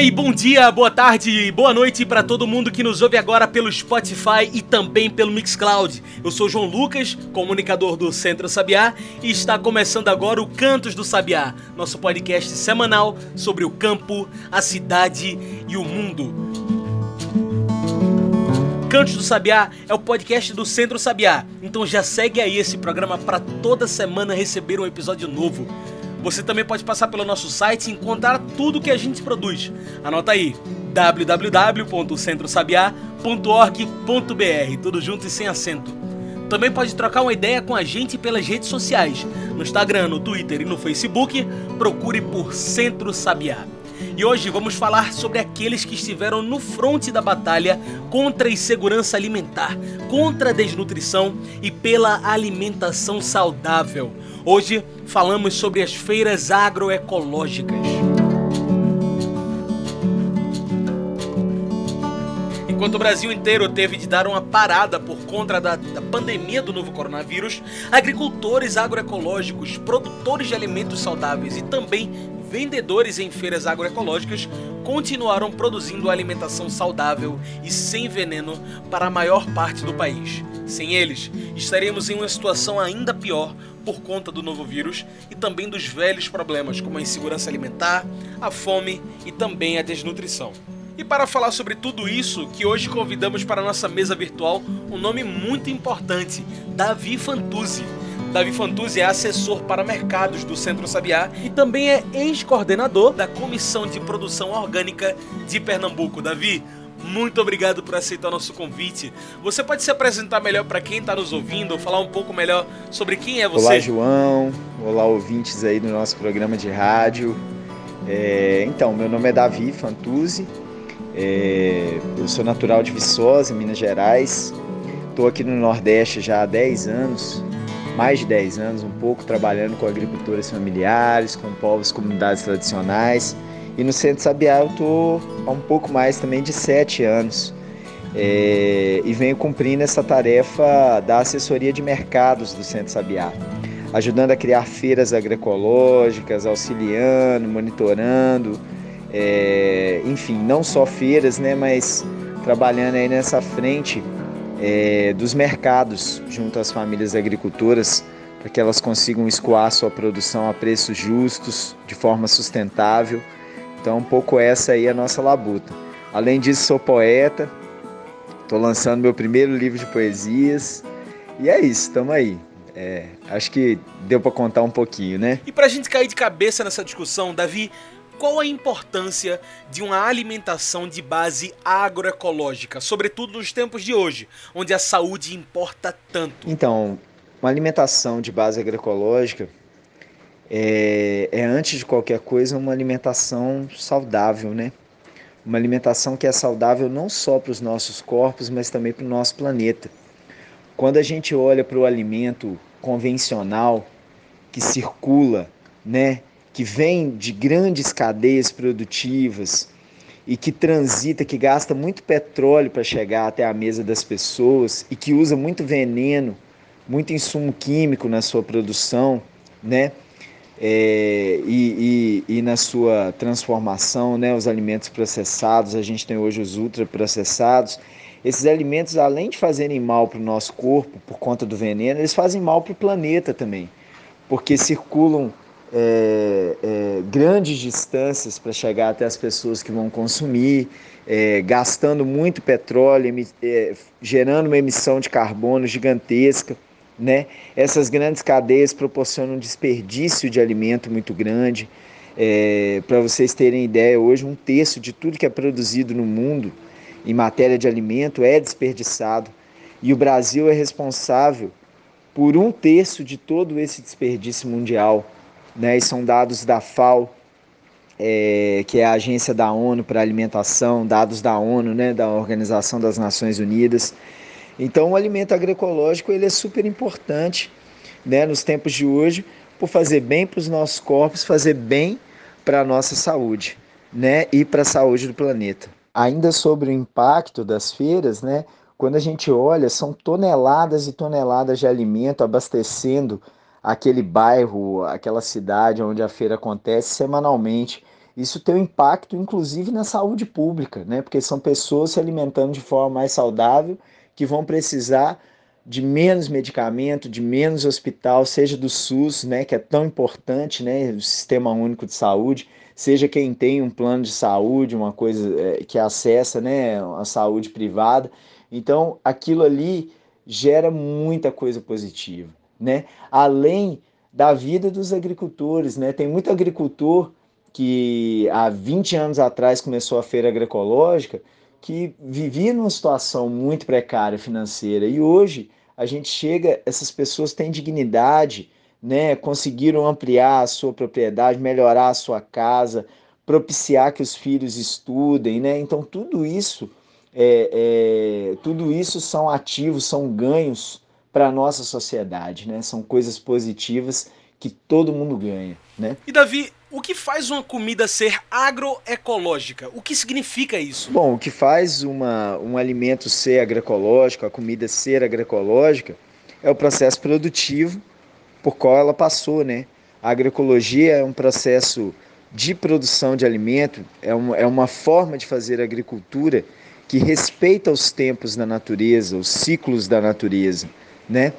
E bom dia, boa tarde, boa noite para todo mundo que nos ouve agora pelo Spotify e também pelo Mixcloud. Eu sou João Lucas, comunicador do Centro Sabiá, e está começando agora o Cantos do Sabiá, nosso podcast semanal sobre o campo, a cidade e o mundo. Cantos do Sabiá é o podcast do Centro Sabiá, então já segue aí esse programa para toda semana receber um episódio novo. Você também pode passar pelo nosso site e encontrar tudo que a gente produz. Anota aí www.centrosabiá.org.br, tudo junto e sem acento. Também pode trocar uma ideia com a gente pelas redes sociais. No Instagram, no Twitter e no Facebook, procure por Centro Sabiá. E hoje vamos falar sobre aqueles que estiveram no fronte da batalha contra a insegurança alimentar, contra a desnutrição e pela alimentação saudável. Hoje falamos sobre as feiras agroecológicas. Enquanto o Brasil inteiro teve de dar uma parada por conta da, da, pandemia do novo coronavírus, agricultores agroecológicos, produtores de alimentos saudáveis e também vendedores em feiras agroecológicas continuaram produzindo alimentação saudável e sem veneno para a maior parte do país. Sem eles, estaríamos em uma situação ainda pior por conta do novo vírus e também dos velhos problemas como a insegurança alimentar, a fome e também a desnutrição. E para falar sobre tudo isso, que hoje convidamos para a nossa mesa virtual um nome muito importante, Davi Fantuzzi. Davi Fantuzzi é assessor para mercados do Centro Sabiá e também é ex-coordenador da Comissão de Produção Orgânica de Pernambuco. Davi, muito obrigado por aceitar nosso convite. Você pode se apresentar melhor para quem está nos ouvindo, falar um pouco melhor sobre quem é você? Olá, João. Olá, ouvintes aí do nosso programa de rádio. É, então, meu nome é Davi Fantuzzi. É, eu sou natural de Viçosa, Minas Gerais. Estou aqui no Nordeste já há 10 anos, mais de 10 anos, um pouco trabalhando com agricultores familiares, com povos, comunidades tradicionais e no Centro Sabiá eu estou há um pouco mais também de sete anos. É, e venho cumprindo essa tarefa da assessoria de mercados do Centro Sabiá, ajudando a criar feiras agroecológicas, auxiliando, monitorando, é, enfim, não só feiras, né, mas trabalhando aí nessa frente é, dos mercados junto às famílias agricultoras para que elas consigam escoar sua produção a preços justos, de forma sustentável então, um pouco essa aí é a nossa labuta. Além disso, sou poeta, estou lançando meu primeiro livro de poesias. E é isso, estamos aí. É, acho que deu para contar um pouquinho, né? E para a gente cair de cabeça nessa discussão, Davi, qual a importância de uma alimentação de base agroecológica, sobretudo nos tempos de hoje, onde a saúde importa tanto? Então, uma alimentação de base agroecológica é, é, antes de qualquer coisa uma alimentação saudável, né? Uma alimentação que é saudável não só para os nossos corpos, mas também para o nosso planeta. Quando a gente olha para o alimento convencional que circula, né, que vem de grandes cadeias produtivas e que transita, que gasta muito petróleo para chegar até a mesa das pessoas e que usa muito veneno, muito insumo químico na sua produção, né? É, e, e, e, na sua transformação, né, os alimentos processados, a gente tem hoje os ultraprocessados. Esses alimentos, além de fazerem mal para o nosso corpo por conta do veneno, eles fazem mal para o planeta também, porque circulam é, é, grandes distâncias para chegar até as pessoas que vão consumir, é, gastando muito petróleo, é, gerando uma emissão de carbono gigantesca. Né? Essas grandes cadeias proporcionam um desperdício de alimento muito grande. É, Para vocês terem ideia, hoje um terço de tudo que é produzido no mundo em matéria de alimento é desperdiçado. E o Brasil é responsável por um terço de todo esse desperdício mundial. Né? E são dados da FAO, é, que é a agência da ONU para alimentação, dados da ONU, né, da Organização das Nações Unidas. Então, o alimento agroecológico ele é super importante né, nos tempos de hoje, por fazer bem para os nossos corpos, fazer bem para a nossa saúde né, e para a saúde do planeta. Ainda sobre o impacto das feiras, né, quando a gente olha, são toneladas e toneladas de alimento abastecendo aquele bairro, aquela cidade onde a feira acontece semanalmente. Isso tem um impacto, inclusive, na saúde pública, né? Porque são pessoas se alimentando de forma mais saudável que vão precisar de menos medicamento, de menos hospital, seja do SUS, né, que é tão importante, né, o Sistema Único de Saúde, seja quem tem um plano de saúde, uma coisa é, que acessa, né, a saúde privada. Então, aquilo ali gera muita coisa positiva, né? Além da vida dos agricultores, né? Tem muito agricultor que há 20 anos atrás começou a feira agroecológica, que vivia numa situação muito precária financeira e hoje a gente chega, essas pessoas têm dignidade, né? Conseguiram ampliar a sua propriedade, melhorar a sua casa, propiciar que os filhos estudem, né? Então tudo isso é, é, tudo isso são ativos, são ganhos para a nossa sociedade, né? São coisas positivas que todo mundo ganha, né? E Davi, o que faz uma comida ser agroecológica? O que significa isso? Bom, o que faz uma, um alimento ser agroecológico, a comida ser agroecológica, é o processo produtivo por qual ela passou, né? A agroecologia é um processo de produção de alimento, é uma, é uma forma de fazer agricultura que respeita os tempos da natureza, os ciclos da natureza, né?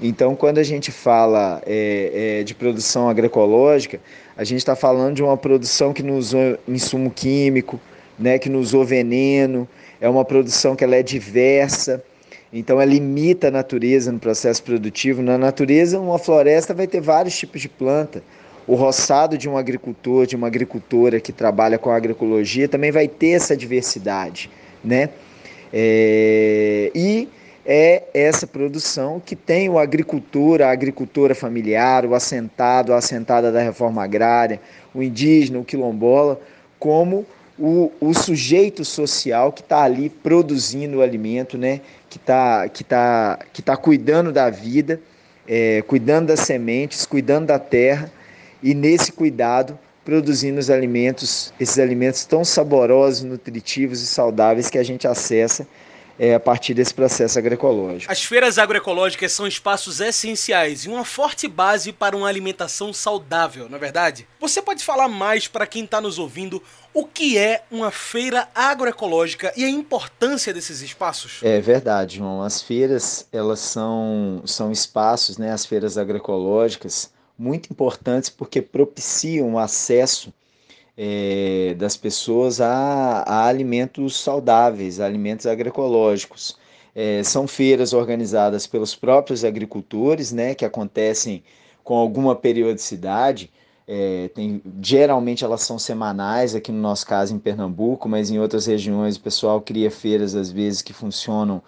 Então, quando a gente fala é, é, de produção agroecológica, a gente está falando de uma produção que não usou insumo químico, né, que não usou veneno, é uma produção que ela é diversa, então ela limita a natureza no processo produtivo. Na natureza, uma floresta vai ter vários tipos de planta. O roçado de um agricultor, de uma agricultora que trabalha com agroecologia, também vai ter essa diversidade né? É, e é essa produção que tem o agricultor, a agricultora familiar, o assentado, a assentada da reforma agrária, o indígena, o quilombola, como o, o sujeito social que está ali produzindo o alimento, né? que está que tá, que tá cuidando da vida, é, cuidando das sementes, cuidando da terra, e nesse cuidado produzindo os alimentos, esses alimentos tão saborosos, nutritivos e saudáveis que a gente acessa é, a partir desse processo agroecológico. As feiras agroecológicas são espaços essenciais e uma forte base para uma alimentação saudável, não é verdade? Você pode falar mais para quem está nos ouvindo o que é uma feira agroecológica e a importância desses espaços? É verdade, João. As feiras elas são, são espaços, né? As feiras agroecológicas muito importantes porque propiciam o acesso é, das pessoas a, a, alimentos saudáveis, alimentos agroecológicos. É, são feiras organizadas pelos próprios agricultores, né, que acontecem com alguma periodicidade. É, tem, geralmente elas são semanais, aqui no nosso caso em Pernambuco, mas em outras regiões o pessoal cria feiras às vezes que funcionam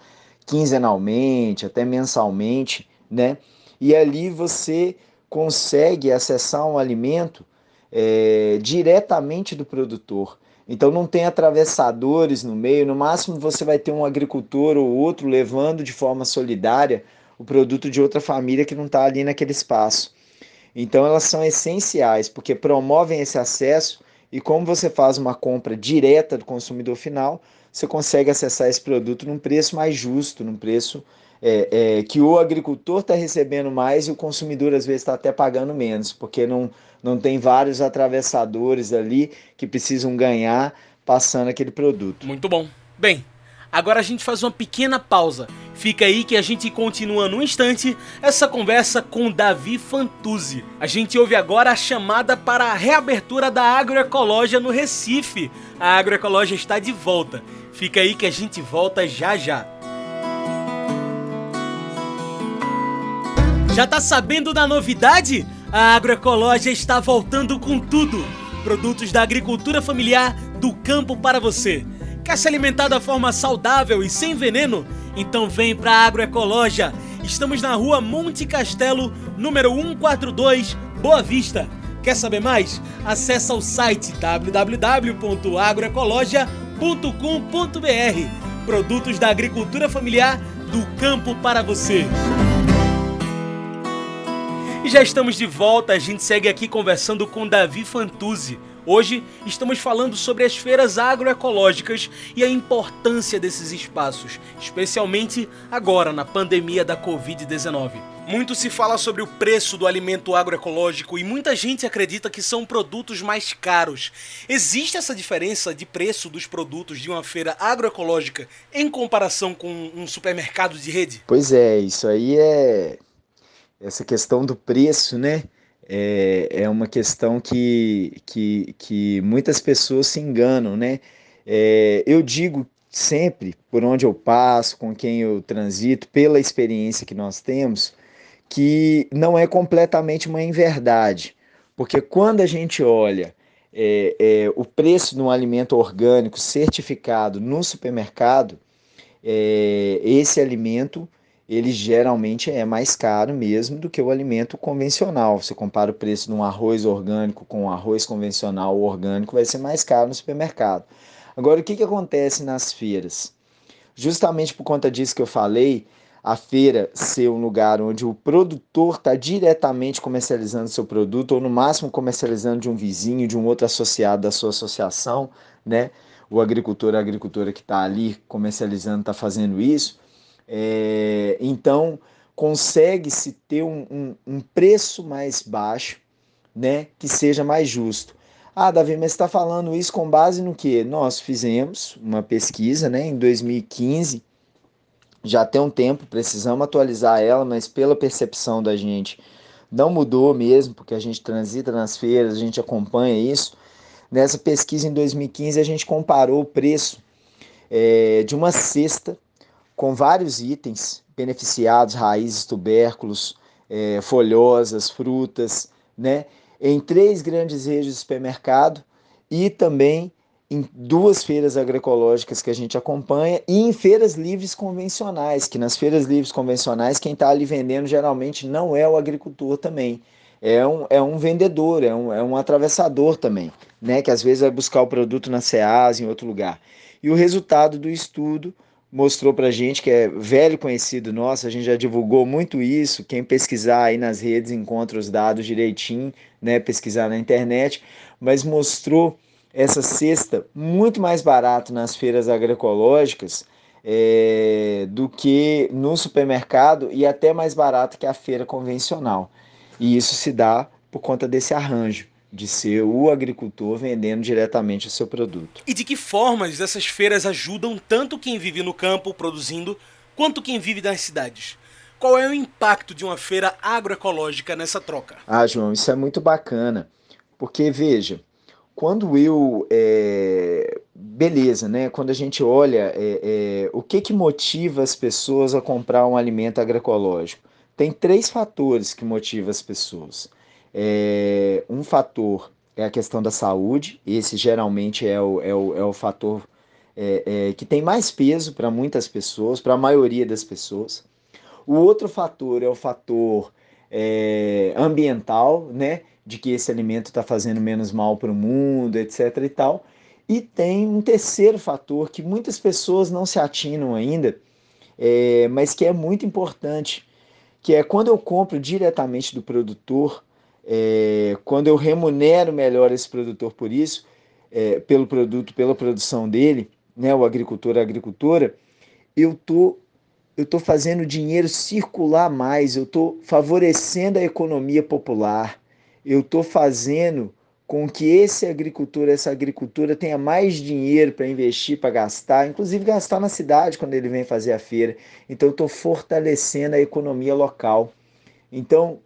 quinzenalmente, até mensalmente, né? E ali você consegue acessar um alimento é, diretamente do produtor. Então não tem atravessadores no meio, no máximo você vai ter um agricultor ou outro levando de forma solidária o produto de outra família que não está ali naquele espaço. Então elas são essenciais porque promovem esse acesso e como você faz uma compra direta do consumidor final, você consegue acessar esse produto num preço mais justo, num preço é, é, que o agricultor está recebendo mais e o consumidor às vezes está até pagando menos, porque não, não tem vários atravessadores ali que precisam ganhar passando aquele produto. Muito bom. Bem, agora a gente faz uma pequena pausa. Fica aí que a gente continua no instante essa conversa com Davi Fantuzzi. A gente ouve agora a chamada para a reabertura da agroecologia no Recife. A agroecologia está de volta. Fica aí que a gente volta já já. Já tá sabendo da novidade? A agroecologia está voltando com tudo. Produtos da agricultura familiar do campo para você. Quer se alimentar da forma saudável e sem veneno? Então vem pra Agroecologia. Estamos na rua Monte Castelo, número 142, Boa Vista. Quer saber mais? Acesse o site www.agroecologia.com.br. Produtos da agricultura familiar do campo para você. E já estamos de volta, a gente segue aqui conversando com Davi Fantuzzi, Hoje estamos falando sobre as feiras agroecológicas e a importância desses espaços, especialmente agora na pandemia da Covid-19. Muito se fala sobre o preço do alimento agroecológico e muita gente acredita que são produtos mais caros. Existe essa diferença de preço dos produtos de uma feira agroecológica em comparação com um supermercado de rede? Pois é, isso aí é essa questão do preço, né? é, é uma questão que, que, que muitas pessoas se enganam, né? É, eu digo sempre, por onde eu passo, com quem eu transito, pela experiência que nós temos, que não é completamente uma inverdade, porque quando a gente olha é, é, o preço de um alimento orgânico certificado no supermercado, é, esse alimento ele geralmente é mais caro mesmo do que o alimento convencional. Você compara o preço de um arroz orgânico com um arroz convencional orgânico, vai ser mais caro no supermercado. Agora, o que, que acontece nas feiras? Justamente por conta disso que eu falei, a feira ser um lugar onde o produtor está diretamente comercializando seu produto, ou no máximo comercializando de um vizinho, de um outro associado da sua associação, né? O agricultor, a agricultora que está ali comercializando, está fazendo isso é, então, consegue-se ter um, um, um, preço mais baixo, né, que seja mais justo. Ah, Davi, mas está falando isso com base no que? Nós fizemos uma pesquisa né, em 2015, já tem um tempo, precisamos atualizar ela, mas pela percepção da gente, não mudou mesmo, porque a gente transita nas feiras, a gente acompanha isso. Nessa pesquisa em 2015, a gente comparou o preço é, de uma cesta com vários itens beneficiados, raízes, tubérculos, é, folhosas, frutas, né? em três grandes redes de supermercado e também em duas feiras agroecológicas que a gente acompanha e em feiras livres convencionais, que nas feiras livres convencionais quem está ali vendendo geralmente não é o agricultor também, é um, é um vendedor, é um, é um atravessador também, né? que às vezes vai buscar o produto na SEAS, em outro lugar. E o resultado do estudo mostrou para gente que é velho conhecido nosso, a gente já divulgou muito isso. Quem pesquisar aí nas redes encontra os dados direitinho, né? Pesquisar na internet, mas mostrou essa cesta muito mais barato nas feiras agroecológicas é, do que no supermercado e até mais barato que a feira convencional. E isso se dá por conta desse arranjo de ser o agricultor vendendo diretamente o seu produto. E de que formas essas feiras ajudam tanto quem vive no campo produzindo, quanto quem vive nas cidades? Qual é o impacto de uma feira agroecológica nessa troca? Ah, João, isso é muito bacana, porque veja, quando eu é, beleza, né? Quando a gente olha é, é, o que que motiva as pessoas a comprar um alimento agroecológico, tem três fatores que motivam as pessoas. É, um fator é a questão da saúde, esse geralmente é o, é o, é o fator é, é, que tem mais peso para muitas pessoas, para a maioria das pessoas. O outro fator é o fator é, ambiental, né? De que esse alimento está fazendo menos mal para o mundo, etc. e tal. E tem um terceiro fator que muitas pessoas não se atinam ainda, é, mas que é muito importante, que é quando eu compro diretamente do produtor, é, quando eu remunero melhor esse produtor por isso, é, pelo produto, pela produção dele, né, o agricultor, a agricultora, eu tô eu tô fazendo o dinheiro circular mais, eu tô favorecendo a economia popular, eu tô fazendo com que esse agricultor, essa agricultura tenha mais dinheiro para investir, para gastar, inclusive gastar na cidade quando ele vem fazer a feira. Então, eu estou fortalecendo a economia local. Então,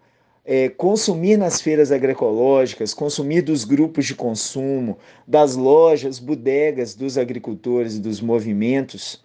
é, consumir nas feiras agroecológicas, consumir dos grupos de consumo, das lojas, bodegas dos agricultores, dos movimentos,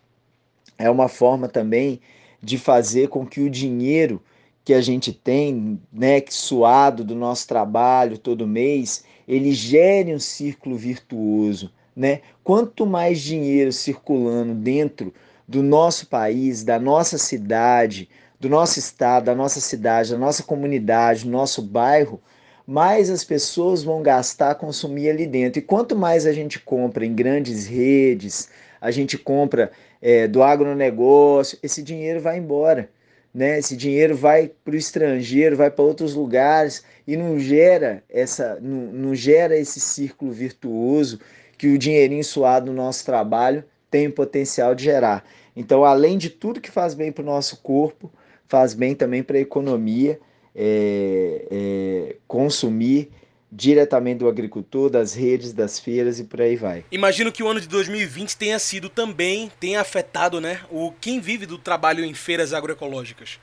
é uma forma também de fazer com que o dinheiro que a gente tem, né, suado do nosso trabalho todo mês, ele gere um círculo virtuoso, né? Quanto mais dinheiro circulando dentro do nosso país, da nossa cidade, do nosso estado, da nossa cidade, da nossa comunidade, do nosso bairro, mais as pessoas vão gastar, consumir ali dentro. E quanto mais a gente compra em grandes redes, a gente compra é, do agronegócio, esse dinheiro vai embora. né? Esse dinheiro vai para o estrangeiro, vai para outros lugares e não gera essa, não, não gera esse círculo virtuoso que o dinheirinho suado no nosso trabalho tem o potencial de gerar. Então, além de tudo que faz bem para o nosso corpo, faz bem também para a economia, é, é, consumir diretamente do agricultor, das redes, das feiras e por aí vai. Imagino que o ano de 2020 tenha sido também, tenha afetado né, o quem vive do trabalho em feiras agroecológicas.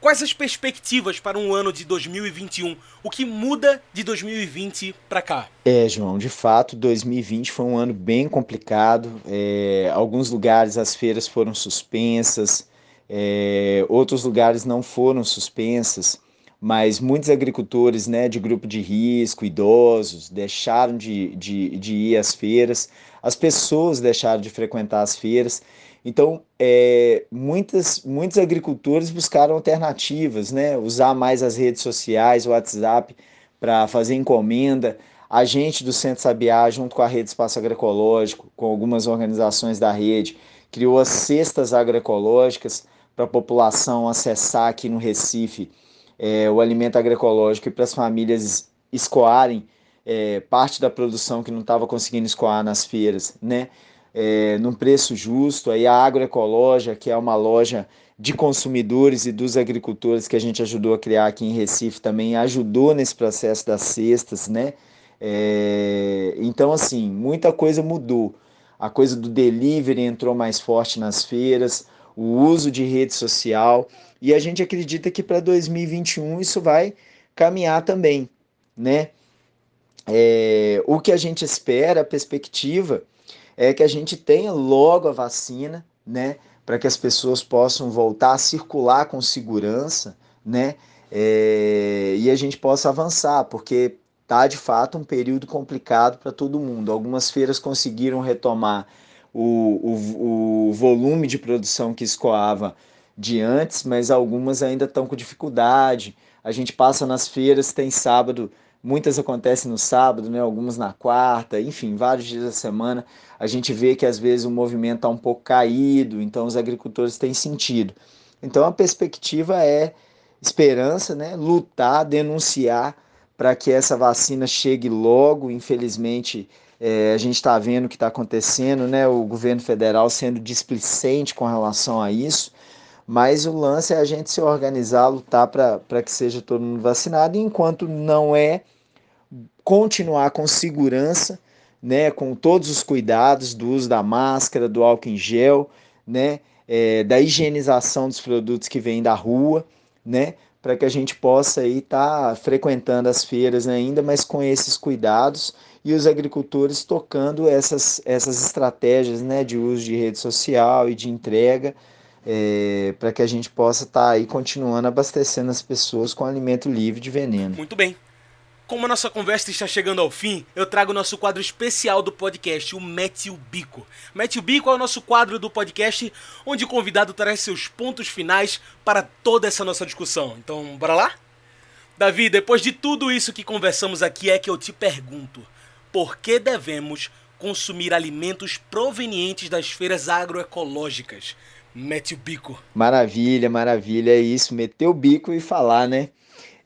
Quais as perspectivas para um ano de 2021? O que muda de 2020 para cá? É, João, de fato, 2020 foi um ano bem complicado. É, alguns lugares as feiras foram suspensas, é, outros lugares não foram suspensas mas muitos agricultores né, de grupo de risco, idosos, deixaram de, de, de ir às feiras, as pessoas deixaram de frequentar as feiras. Então, é, muitas, muitos agricultores buscaram alternativas, né? usar mais as redes sociais, o WhatsApp, para fazer encomenda. A gente do Centro Sabiá, junto com a Rede Espaço Agroecológico, com algumas organizações da rede, criou as cestas agroecológicas para a população acessar aqui no Recife é, o alimento agroecológico e para as famílias escoarem é, parte da produção que não estava conseguindo escoar nas feiras, né? É, num preço justo. Aí a Agroecológica, que é uma loja de consumidores e dos agricultores que a gente ajudou a criar aqui em Recife, também ajudou nesse processo das cestas, né? É, então, assim, muita coisa mudou. A coisa do delivery entrou mais forte nas feiras, o uso de rede social. E a gente acredita que para 2021 isso vai caminhar também, né? É, o que a gente espera, a perspectiva, é que a gente tenha logo a vacina, né? Para que as pessoas possam voltar a circular com segurança, né? É, e a gente possa avançar, porque tá de fato um período complicado para todo mundo. Algumas feiras conseguiram retomar o, o, o volume de produção que escoava de antes, mas algumas ainda estão com dificuldade. A gente passa nas feiras, tem sábado, muitas acontecem no sábado, né? algumas na quarta, enfim, vários dias da semana. A gente vê que às vezes o movimento está um pouco caído, então os agricultores têm sentido. Então a perspectiva é esperança, né? lutar, denunciar para que essa vacina chegue logo. Infelizmente, é, a gente está vendo o que está acontecendo, né? o governo federal sendo displicente com relação a isso. Mas o lance é a gente se organizar, lutar para que seja todo mundo vacinado, e enquanto não é, continuar com segurança, né, com todos os cuidados do uso da máscara, do álcool em gel, né, é, da higienização dos produtos que vêm da rua, né, para que a gente possa estar tá frequentando as feiras ainda, mas com esses cuidados e os agricultores tocando essas, essas estratégias né, de uso de rede social e de entrega é, para que a gente possa estar tá aí continuando abastecendo as pessoas com alimento livre de veneno. Muito bem. Como a nossa conversa está chegando ao fim, eu trago o nosso quadro especial do podcast, o Mete o Bico. Mete o Bico é o nosso quadro do podcast onde o convidado traz seus pontos finais para toda essa nossa discussão. Então, bora lá? Davi, depois de tudo isso que conversamos aqui, é que eu te pergunto: por que devemos consumir alimentos provenientes das feiras agroecológicas? Mete o bico. Maravilha, maravilha. É isso, meter o bico e falar, né?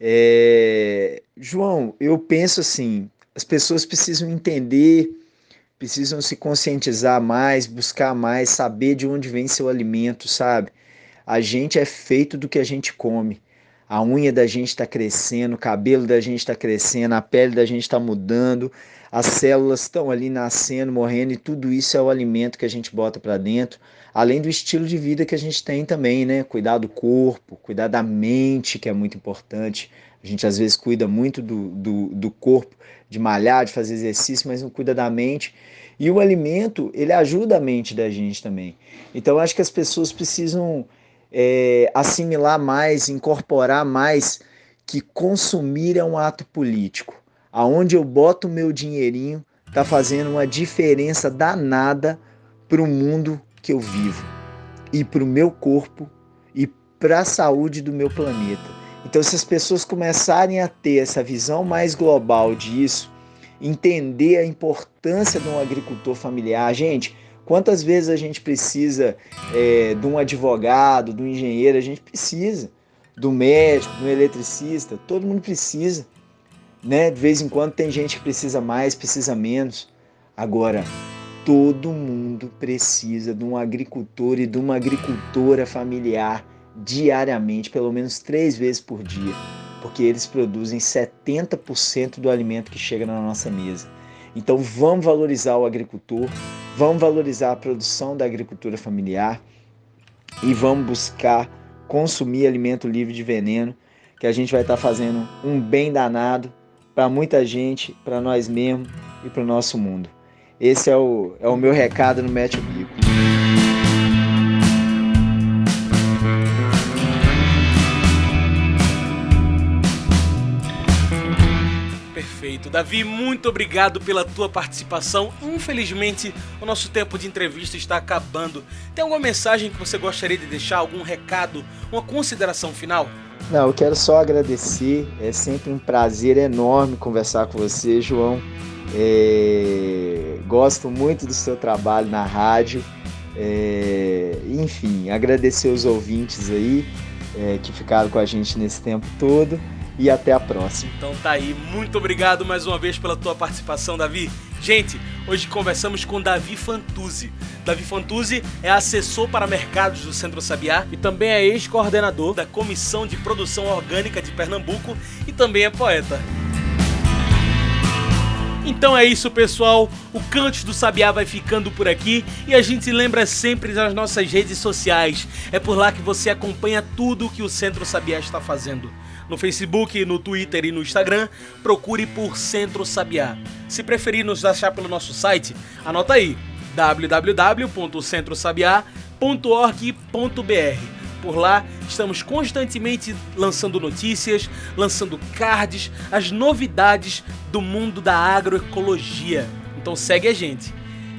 É... João, eu penso assim: as pessoas precisam entender, precisam se conscientizar mais, buscar mais, saber de onde vem seu alimento, sabe? A gente é feito do que a gente come. A unha da gente está crescendo, o cabelo da gente está crescendo, a pele da gente está mudando, as células estão ali nascendo, morrendo, e tudo isso é o alimento que a gente bota para dentro além do estilo de vida que a gente tem também, né? Cuidar do corpo, cuidar da mente, que é muito importante. A gente às vezes cuida muito do, do, do corpo, de malhar, de fazer exercício, mas não cuida da mente. E o alimento, ele ajuda a mente da gente também. Então, acho que as pessoas precisam é, assimilar mais, incorporar mais que consumir é um ato político. Aonde eu boto o meu dinheirinho está fazendo uma diferença danada para o mundo que eu vivo e para o meu corpo e para a saúde do meu planeta. Então, se as pessoas começarem a ter essa visão mais global disso, entender a importância de um agricultor familiar, gente, Quantas vezes a gente precisa é, de um advogado, de um engenheiro? A gente precisa. Do médico, do eletricista, todo mundo precisa. Né? De vez em quando tem gente que precisa mais, precisa menos. Agora, todo mundo precisa de um agricultor e de uma agricultora familiar diariamente, pelo menos três vezes por dia, porque eles produzem 70% do alimento que chega na nossa mesa. Então vamos valorizar o agricultor, vamos valorizar a produção da agricultura familiar e vamos buscar consumir alimento livre de veneno, que a gente vai estar fazendo um bem danado para muita gente, para nós mesmos e para o nosso mundo. Esse é o, é o meu recado no Mete o Bico. Davi, muito obrigado pela tua participação. Infelizmente, o nosso tempo de entrevista está acabando. Tem alguma mensagem que você gostaria de deixar? Algum recado? Uma consideração final? Não, eu quero só agradecer. É sempre um prazer enorme conversar com você, João. É, gosto muito do seu trabalho na rádio. É, enfim, agradecer os ouvintes aí é, que ficaram com a gente nesse tempo todo e até a próxima. Então tá aí, muito obrigado mais uma vez pela tua participação, Davi. Gente, hoje conversamos com Davi Fantuzzi. Davi Fantuzzi é assessor para mercados do Centro Sabiá e também é ex-coordenador da Comissão de Produção Orgânica de Pernambuco e também é poeta. Então é isso, pessoal. O Cantos do Sabiá vai ficando por aqui e a gente lembra sempre das nossas redes sociais. É por lá que você acompanha tudo o que o Centro Sabiá está fazendo. No Facebook, no Twitter e no Instagram, procure por Centro Sabiá. Se preferir nos achar pelo nosso site, anota aí www.centrosabiá.org.br por lá, estamos constantemente lançando notícias, lançando cards, as novidades do mundo da agroecologia. Então segue a gente.